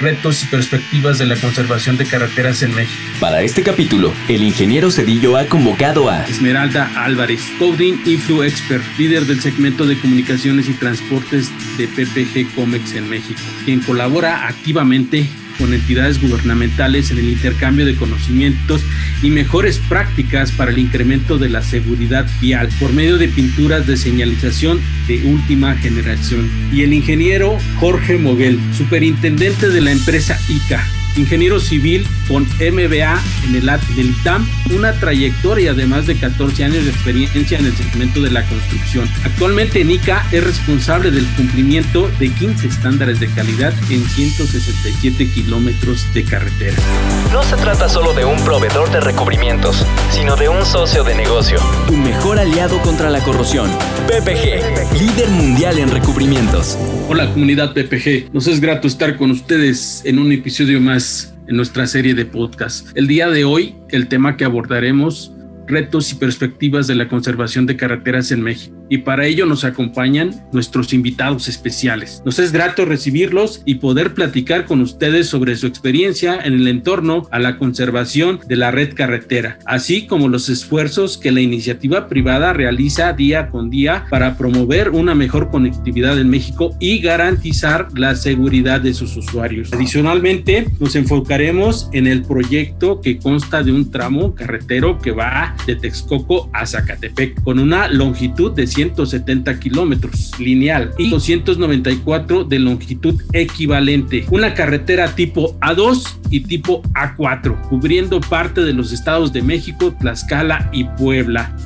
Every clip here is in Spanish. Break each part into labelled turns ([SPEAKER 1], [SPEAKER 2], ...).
[SPEAKER 1] retos y perspectivas de la conservación de carreteras en México.
[SPEAKER 2] Para este capítulo, el ingeniero Cedillo ha convocado a
[SPEAKER 1] Esmeralda Álvarez, Coding Influ Expert, líder del segmento de comunicaciones y transportes de PPG Comex en México, quien colabora activamente con entidades gubernamentales en el intercambio de conocimientos y mejores prácticas para el incremento de la seguridad vial por medio de pinturas de señalización de última generación. Y el ingeniero Jorge Moguel, superintendente de la empresa ICA, ingeniero civil con MBA en el del ITAM, una trayectoria de más de 14 años de experiencia en el segmento de la construcción. Actualmente en ICA es responsable del cumplimiento de 15 estándares de calidad en 167 kilómetros de carretera.
[SPEAKER 3] No se trata solo de un proveedor de recubrimientos, sino de un socio de negocio.
[SPEAKER 2] tu mejor aliado contra la corrosión. PPG, líder mundial en recubrimientos.
[SPEAKER 1] Hola comunidad PPG, nos es grato estar con ustedes en un episodio más en nuestra serie de podcast. El día de hoy, el tema que abordaremos, retos y perspectivas de la conservación de carreteras en México. Y para ello nos acompañan nuestros invitados especiales. Nos es grato recibirlos y poder platicar con ustedes sobre su experiencia en el entorno a la conservación de la red carretera, así como los esfuerzos que la iniciativa privada realiza día con día para promover una mejor conectividad en México y garantizar la seguridad de sus usuarios. Adicionalmente, nos enfocaremos en el proyecto que consta de un tramo carretero que va de Texcoco a Zacatepec con una longitud de 170 kilómetros lineal y 294 de longitud equivalente. Una carretera tipo A2 y tipo A4, cubriendo parte de los estados de México, Tlaxcala y Puebla.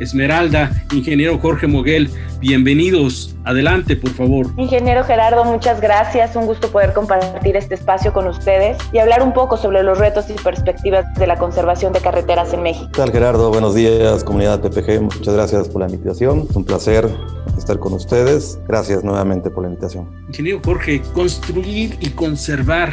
[SPEAKER 1] Esmeralda, ingeniero Jorge Moguel, bienvenidos. Adelante, por favor.
[SPEAKER 4] Ingeniero Gerardo, muchas gracias. Un gusto poder compartir este espacio con ustedes y hablar un poco sobre los retos y perspectivas de la conservación de carreteras en México.
[SPEAKER 5] ¿Qué tal Gerardo? Buenos días, comunidad PPG. Muchas gracias por la invitación. Es un placer estar con ustedes. Gracias nuevamente por la invitación.
[SPEAKER 1] Ingeniero Jorge, construir y conservar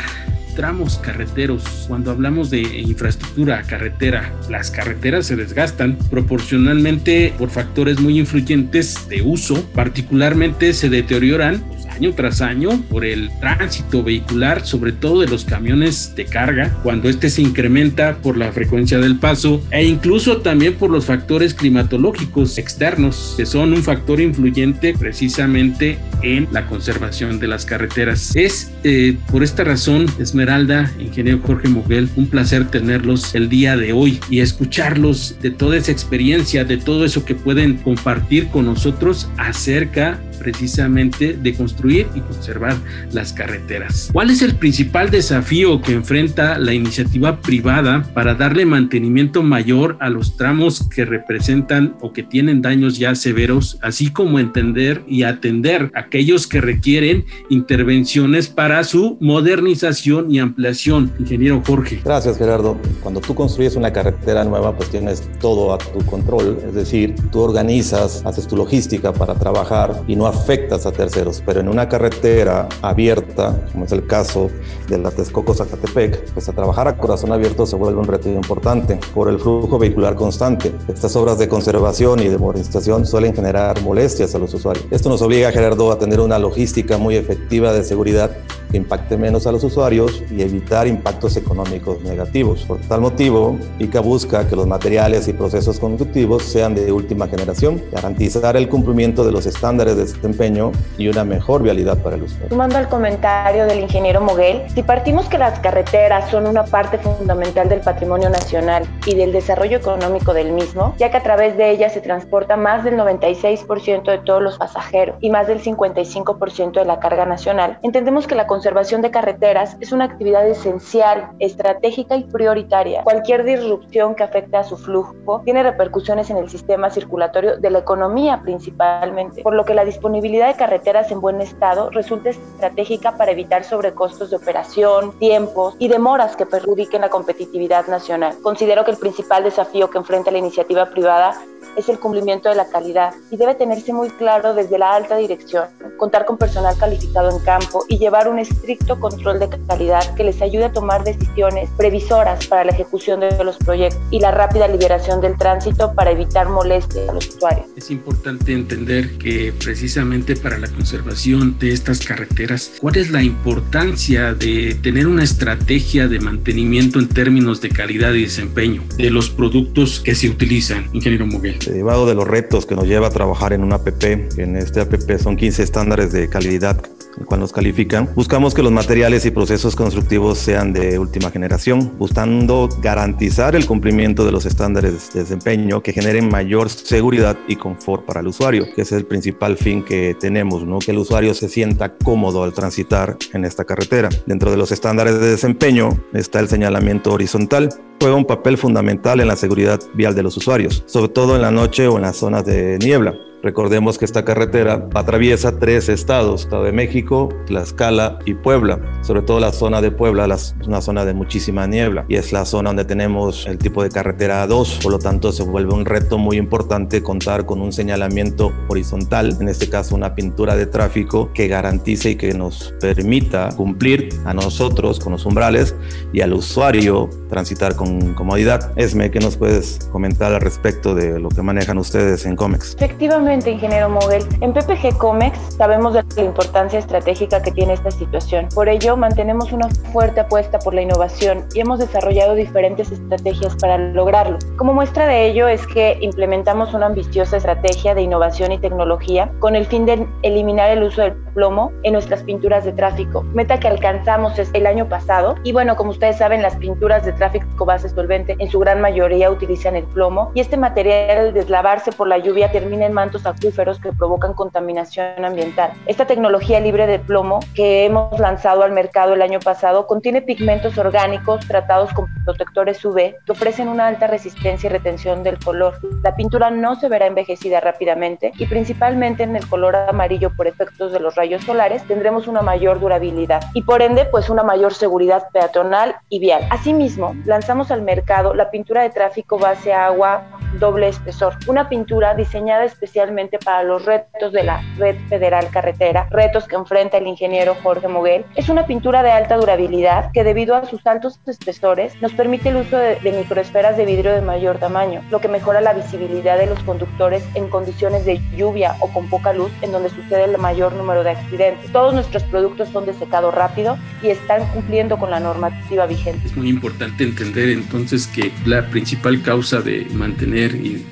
[SPEAKER 1] tramos carreteros. Cuando hablamos de infraestructura carretera, las carreteras se desgastan proporcionalmente por factores muy influyentes de uso, particularmente se deterioran año tras año por el tránsito vehicular, sobre todo de los camiones de carga, cuando este se incrementa por la frecuencia del paso e incluso también por los factores climatológicos externos, que son un factor influyente precisamente en la conservación de las carreteras. Es eh, por esta razón, Esmeralda, ingeniero Jorge Moguel, un placer tenerlos el día de hoy y escucharlos de toda esa experiencia, de todo eso que pueden compartir con nosotros acerca precisamente de construir y conservar las carreteras. ¿Cuál es el principal desafío que enfrenta la iniciativa privada para darle mantenimiento mayor a los tramos que representan o que tienen daños ya severos, así como entender y atender aquellos que requieren intervenciones para su modernización y ampliación? Ingeniero Jorge.
[SPEAKER 5] Gracias Gerardo. Cuando tú construyes una carretera nueva, pues tienes todo a tu control. Es decir, tú organizas, haces tu logística para trabajar y no afectas a terceros. Pero en una carretera abierta, como es el caso de la Texcoco Zacatepec, pues a trabajar a corazón abierto se vuelve un reto importante por el flujo vehicular constante. Estas obras de conservación y de modernización suelen generar molestias a los usuarios. Esto nos obliga, Gerardo, a tener una logística muy efectiva de seguridad que impacte menos a los usuarios y evitar impactos económicos negativos. Por tal motivo, ICA busca que los materiales y procesos constructivos sean de última generación, garantizar el cumplimiento de los estándares de desempeño y una mejor vialidad para el usuario.
[SPEAKER 4] Sumando al comentario del ingeniero Moguel, si partimos que las carreteras son una parte fundamental del patrimonio nacional y del desarrollo económico del mismo, ya que a través de ellas se transporta más del 96% de todos los pasajeros y más del 55% de la carga nacional, entendemos que la conservación de carreteras es una actividad esencial, estratégica y prioritaria. Cualquier disrupción que afecte a su flujo tiene repercusiones en el sistema circulatorio de la economía principalmente, por lo que la disponibilidad de carreteras en buen estado resulta estratégica para evitar sobrecostos de operación, tiempos y demoras que perjudiquen la competitividad nacional. Considero que el principal desafío que enfrenta la iniciativa privada es el cumplimiento de la calidad y debe tenerse muy claro desde la alta dirección, contar con personal calificado en campo y llevar un estricto control de calidad que les ayude a tomar decisiones previsoras para la ejecución de los proyectos y la rápida liberación del tránsito para evitar molestia a los usuarios.
[SPEAKER 1] Es importante entender que precisamente para la conservación de estas carreteras, ¿cuál es la importancia de tener una estrategia de mantenimiento en términos de calidad y desempeño de los productos que se utilizan, ingeniero Muguel?
[SPEAKER 5] Derivado de los retos que nos lleva a trabajar en un APP, en este APP son 15 estándares de calidad cuando nos califican, buscamos que los materiales y procesos constructivos sean de última generación, buscando garantizar el cumplimiento de los estándares de desempeño que generen mayor seguridad y confort para el usuario, que es el principal fin que tenemos, ¿no? que el usuario se sienta cómodo al transitar en esta carretera. Dentro de los estándares de desempeño está el señalamiento horizontal, juega un papel fundamental en la seguridad vial de los usuarios, sobre todo en la noche o en las zonas de niebla. Recordemos que esta carretera atraviesa tres estados, Estado de México, Tlaxcala y Puebla. Sobre todo la zona de Puebla es una zona de muchísima niebla y es la zona donde tenemos el tipo de carretera A2. Por lo tanto, se vuelve un reto muy importante contar con un señalamiento horizontal, en este caso una pintura de tráfico que garantice y que nos permita cumplir a nosotros con los umbrales y al usuario transitar con comodidad. Esme, ¿qué nos puedes comentar al respecto de lo que manejan ustedes en COMEX?
[SPEAKER 4] Efectivamente, ingeniero Mogel. En PPG Comex sabemos de la importancia estratégica que tiene esta situación. Por ello, mantenemos una fuerte apuesta por la innovación y hemos desarrollado diferentes estrategias para lograrlo. Como muestra de ello es que implementamos una ambiciosa estrategia de innovación y tecnología con el fin de eliminar el uso del plomo en nuestras pinturas de tráfico, meta que alcanzamos el año pasado. Y bueno, como ustedes saben, las pinturas de tráfico base solvente en su gran mayoría utilizan el plomo y este material al deslavarse por la lluvia termina en mantos acuíferos que provocan contaminación ambiental. Esta tecnología libre de plomo que hemos lanzado al mercado el año pasado contiene pigmentos orgánicos tratados con protectores UV que ofrecen una alta resistencia y retención del color. La pintura no se verá envejecida rápidamente y principalmente en el color amarillo por efectos de los rayos solares tendremos una mayor durabilidad y por ende pues una mayor seguridad peatonal y vial. Asimismo, lanzamos al mercado la pintura de tráfico base agua doble espesor, una pintura diseñada especialmente para los retos de la Red Federal Carretera, retos que enfrenta el ingeniero Jorge Moguel. Es una pintura de alta durabilidad que debido a sus altos espesores nos permite el uso de, de microesferas de vidrio de mayor tamaño, lo que mejora la visibilidad de los conductores en condiciones de lluvia o con poca luz en donde sucede el mayor número de accidentes. Todos nuestros productos son de secado rápido y están cumpliendo con la normativa vigente.
[SPEAKER 1] Es muy importante entender entonces que la principal causa de mantener y,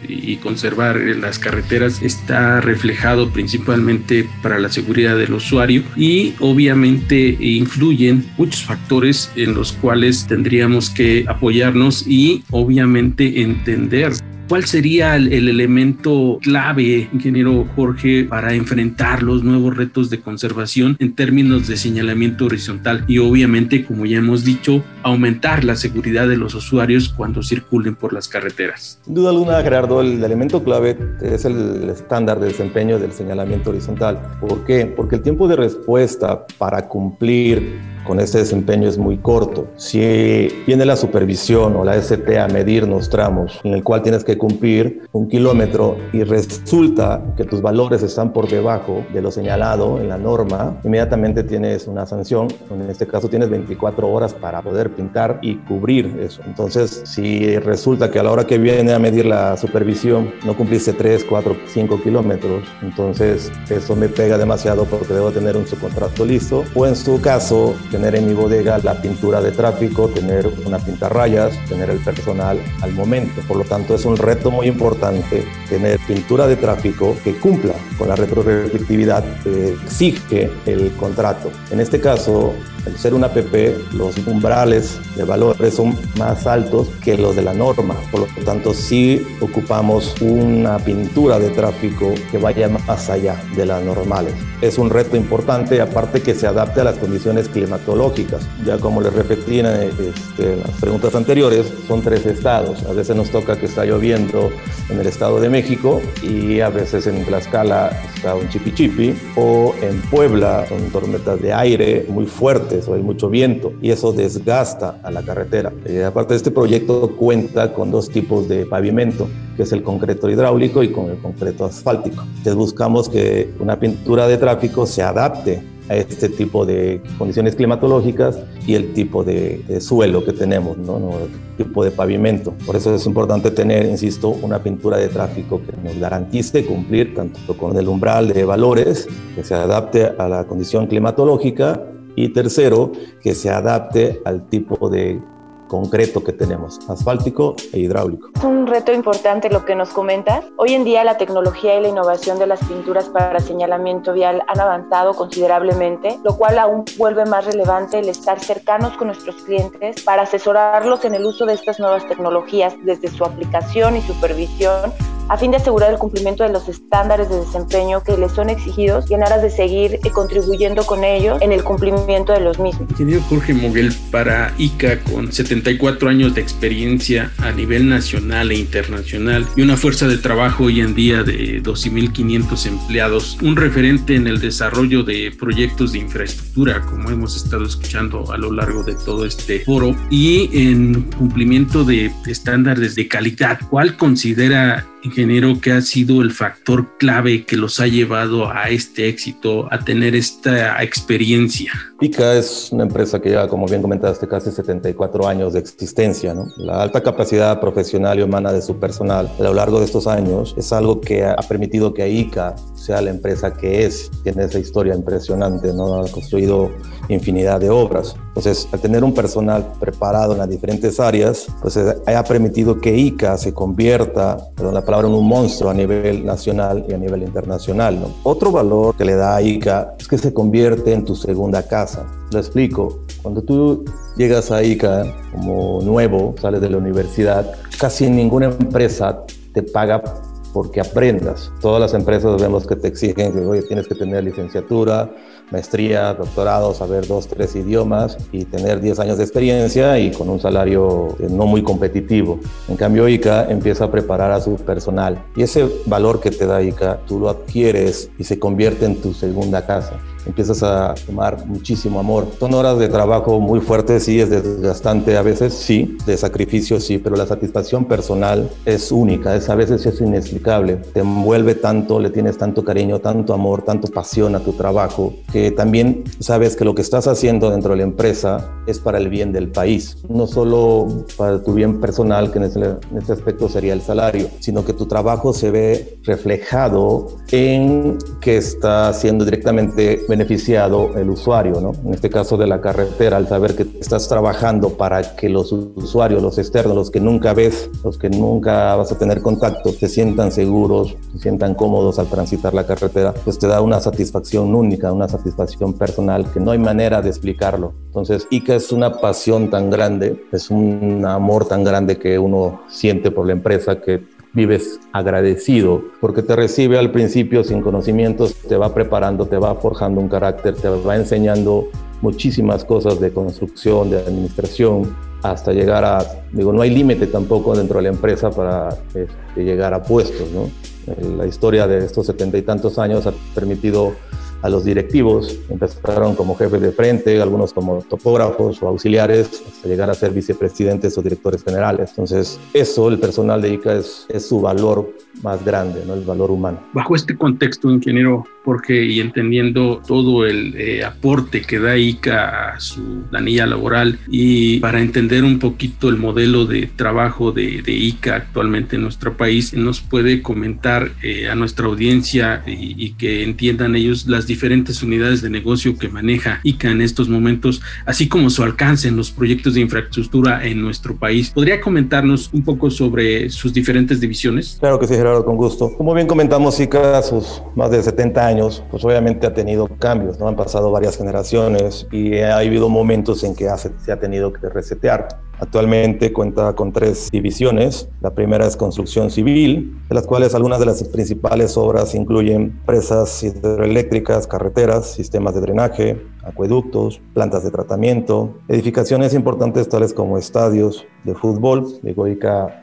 [SPEAKER 1] conservar las carreteras está reflejado principalmente para la seguridad del usuario y obviamente influyen muchos factores en los cuales tendríamos que apoyarnos y obviamente entender ¿Cuál sería el, elemento clave, ingeniero Jorge, para enfrentar los nuevos retos de conservación en términos de señalamiento horizontal y obviamente, como ya hemos dicho, aumentar la seguridad de los usuarios cuando circulen por las carreteras?
[SPEAKER 5] Sin duda alguna, Gerardo, el elemento clave es el estándar de desempeño del señalamiento horizontal. ¿Por qué? Porque el tiempo de respuesta para cumplir con ese desempeño es muy corto. Si viene la supervisión o la ST a medirnos tramos en el cual tienes que cumplir un kilómetro y resulta que tus valores están por debajo de lo señalado en la norma, inmediatamente tienes una sanción. En este caso tienes 24 horas para poder pintar y cubrir eso. Entonces, si resulta que a la hora que viene a medir la supervisión no cumpliste 3, 4, 5 kilómetros, entonces eso me pega demasiado porque debo tener un subcontrato listo. O en su caso, tener en mi bodega la pintura de tráfico, tener una pintarrayas, tener el personal al momento. Por lo tanto, es un reto muy importante tener pintura de tráfico que cumpla con la retroreflectividad que exige el contrato. En este caso, el ser una PP, los umbrales de valores son más altos que los de la norma. Por lo tanto, sí ocupamos una pintura de tráfico que vaya más allá de las normales. Es un reto importante, aparte que se adapte a las condiciones climatológicas. Ya como les repetí en este, las preguntas anteriores, son tres estados. A veces nos toca que está lloviendo en el Estado de México y a veces en Tlaxcala está un chipichipi o en Puebla son tormentas de aire muy fuertes o hay mucho viento y eso desgasta a la carretera. Eh, aparte de este proyecto cuenta con dos tipos de pavimento, que es el concreto hidráulico y con el concreto asfáltico. Entonces buscamos que una pintura de tráfico se adapte a este tipo de condiciones climatológicas y el tipo de, suelo que tenemos, ¿no? el tipo de pavimento. Por eso es importante tener, insisto, una pintura de tráfico que nos garantice cumplir tanto con el umbral de valores, que se adapte a la condición climatológica y tercero, que se adapte al tipo de concreto que tenemos, asfáltico e hidráulico.
[SPEAKER 4] Es un reto importante lo que nos comentas. Hoy en día la tecnología y la innovación de las pinturas para señalamiento vial han avanzado considerablemente, lo cual aún vuelve más relevante el estar cercanos con nuestros clientes para asesorarlos en el uso de estas nuevas tecnologías desde su aplicación y supervisión a fin de asegurar el cumplimiento de los estándares de desempeño que les son exigidos y en aras de seguir eh, contribuyendo con ellos en el cumplimiento de los mismos.
[SPEAKER 1] Ingeniero Jorge Moguel, para ICA, con 74 años de experiencia a nivel nacional e internacional y una fuerza de trabajo hoy en día de 12.500 empleados, un referente en el desarrollo de proyectos de infraestructura, como hemos estado escuchando a lo largo de todo este foro, y en cumplimiento de estándares de calidad, ¿cuál considera ingeniero, que ha sido el factor clave que los ha llevado a este éxito, a tener esta experiencia?
[SPEAKER 5] Pica es una empresa que lleva, como bien comentaste, casi 74 años de existencia. ¿no? La alta capacidad profesional y humana de su personal a lo largo de estos años es algo que ha permitido que ICA sea la empresa que es. Tiene esa historia impresionante, ¿no? ha construido infinidad de obras. Entonces, al tener un personal preparado en las diferentes áreas, pues eh, ha permitido que ICA se convierta, perdón la palabra, un monstruo a nivel nacional y a nivel internacional. Otro valor que le da a ICA es que se convierte en tu segunda casa. Lo explico. Cuando tú llegas a ICA como nuevo, sales de la universidad, casi ninguna empresa te paga porque aprendas. Todas las empresas vemos que te exigen que oye, tienes que tener licenciatura, maestría, doctorado, saber dos, tres idiomas y tener 10 años de experiencia y con un salario eh, no muy competitivo. En cambio, ICA empieza a preparar a su personal y ese valor que te da ICA, tú lo adquieres y se convierte en tu segunda casa empiezas a tomar muchísimo amor. Son horas de trabajo muy fuertes, sí, es desgastante a veces, sí, de sacrificio, sí, pero la satisfacción personal es única, es a veces es inexplicable. Te envuelve tanto, le tienes tanto cariño, tanto amor, tanto pasión a tu trabajo, que también sabes que lo que estás haciendo dentro de la empresa es para el bien del país, no solo para tu bien personal, que en ese, en ese aspecto sería el salario, sino que tu trabajo se ve reflejado en que está siendo directamente beneficiado el usuario, ¿no? En este caso de la carretera, al saber que estás trabajando para que los usuarios, los externos, los que nunca ves, los que nunca vas a tener contacto, se sientan seguros, se sientan cómodos al transitar la carretera, pues te da una satisfacción única, una satisfacción personal que no hay manera de explicarlo. Entonces, ICA es una pasión tan grande, es un amor tan grande que uno siente por la empresa que vives agradecido porque te recibe al principio sin conocimientos, te va preparando, te va forjando un carácter, te va enseñando muchísimas cosas de construcción, de administración, hasta llegar a, digo, no hay límite tampoco dentro de la empresa para este, llegar a puestos, ¿no? La historia de estos setenta y tantos años ha permitido a los directivos. Empezaron como jefes de frente, algunos como topógrafos o auxiliares, hasta llegar a ser vicepresidentes o directores generales. Entonces, eso, el personal de ICA es, es su valor más grande, ¿no? el valor humano.
[SPEAKER 1] Bajo este contexto, ingeniero Jorge, y entendiendo todo el eh, aporte que da ICA a su planilla laboral y para entender un poquito el modelo de trabajo de, de ICA actualmente en nuestro país, nos puede comentar eh, a nuestra audiencia y, y que entiendan ellos las diferentes unidades de negocio que maneja ICA en estos momentos, así como su alcance en los proyectos de infraestructura en nuestro país. ¿Podría comentarnos un poco sobre sus diferentes divisiones?
[SPEAKER 5] Claro que sí, Gerardo, con gusto. Como bien comentamos, ICA, sus más de 70 años, pues obviamente ha tenido cambios, ¿no? Han pasado varias generaciones y ha habido momentos en que se ha tenido que resetear. Actualmente cuenta con tres divisiones. La primera es construcción civil, de las cuales algunas de las principales obras incluyen presas hidroeléctricas, carreteras, sistemas de drenaje, acueductos, plantas de tratamiento, edificaciones importantes tales como estadios de fútbol.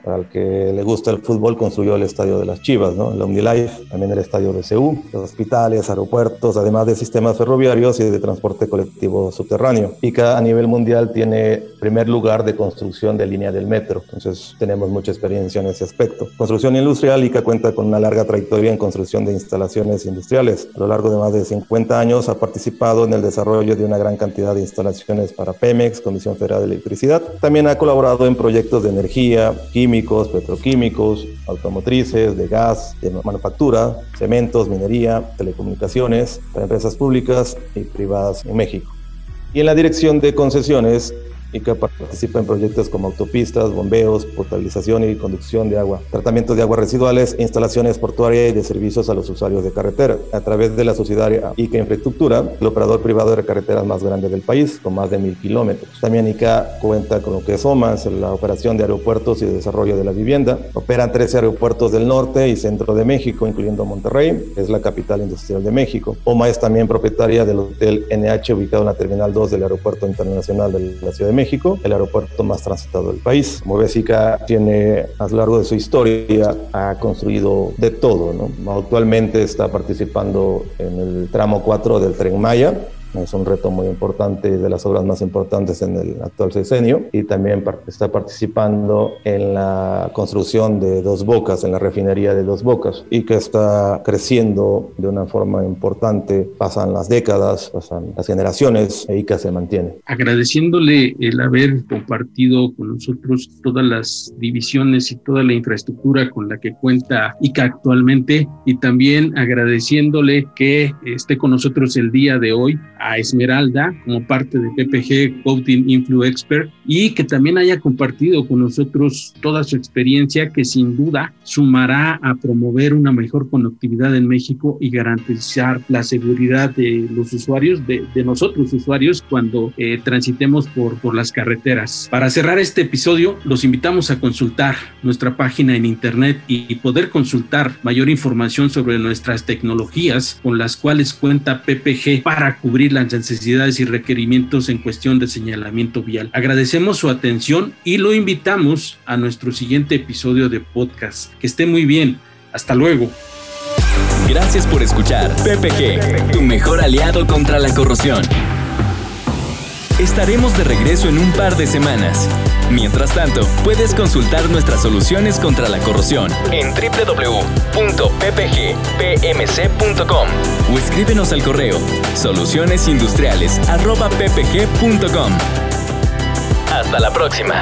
[SPEAKER 5] Para el que le gusta el fútbol, construyó el estadio de las Chivas, ¿no? el OmniLife, también el estadio de CEU, hospitales, aeropuertos, además de sistemas ferroviarios y de transporte colectivo subterráneo. ICA a nivel mundial tiene primer lugar de construcción de línea del metro, entonces tenemos mucha experiencia en ese aspecto. Construcción industrial, ICA cuenta con una larga trayectoria en construcción de instalaciones industriales. A lo largo de más de 50 años ha participado en el desarrollo de una gran cantidad de instalaciones para Pemex, Comisión Federal de Electricidad. También ha colaborado en proyectos de energía, químicos, petroquímicos, automotrices, de gas, de manufactura, cementos, minería, telecomunicaciones, para empresas públicas y privadas en México. Y en la dirección de concesiones y que participa en proyectos como autopistas, bombeos, potabilización y conducción de agua, tratamiento de aguas residuales, instalaciones portuarias y de servicios a los usuarios de carretera. A través de la subsidiaria ICA Infraestructura, el operador privado de carreteras más grande del país, con más de mil kilómetros. También ICA cuenta con lo que es OMAS, la operación de aeropuertos y de desarrollo de la vivienda. Operan 13 aeropuertos del norte y centro de México, incluyendo Monterrey, es la capital industrial de México. OMA es también propietaria del hotel NH ubicado en la Terminal 2 del Aeropuerto Internacional de la Ciudad de México México, el aeropuerto más transitado del país. Como tiene a lo largo de su historia ha construido de todo. ¿no? Actualmente está participando en el tramo 4 del Tren Maya, es un reto muy importante de las obras más importantes en el actual sexenio y también está participando en la construcción de Dos Bocas, en la refinería de Dos Bocas y que está creciendo de una forma importante. Pasan las décadas, pasan las generaciones y que se mantiene.
[SPEAKER 1] Agradeciéndole el haber compartido con nosotros todas las divisiones y toda la infraestructura con la que cuenta ICA actualmente y también agradeciéndole que esté con nosotros el día de hoy a Esmeralda como parte de PPG Coating Influ Expert y que también haya compartido con nosotros toda su experiencia que sin duda sumará a promover una mejor conectividad en México y garantizar la seguridad de los usuarios, de, de nosotros usuarios cuando eh, transitemos por, por las carreteras. Para cerrar este episodio, los invitamos a consultar nuestra página en internet y poder consultar mayor información sobre nuestras tecnologías con las cuales cuenta PPG para las necesidades y requerimientos en cuestión de señalamiento vial. Agradecemos su atención y lo invitamos a nuestro siguiente episodio de podcast. Que esté muy bien. Hasta luego.
[SPEAKER 2] Gracias por escuchar PPG, tu mejor aliado contra la corrosión. Estaremos de regreso en un par de semanas. Mientras tanto, puedes consultar nuestras soluciones contra la corrosión
[SPEAKER 3] en www.ppgpmc.com
[SPEAKER 2] o escríbenos al correo solucionesindustriales.ppg.com.
[SPEAKER 3] Hasta la próxima.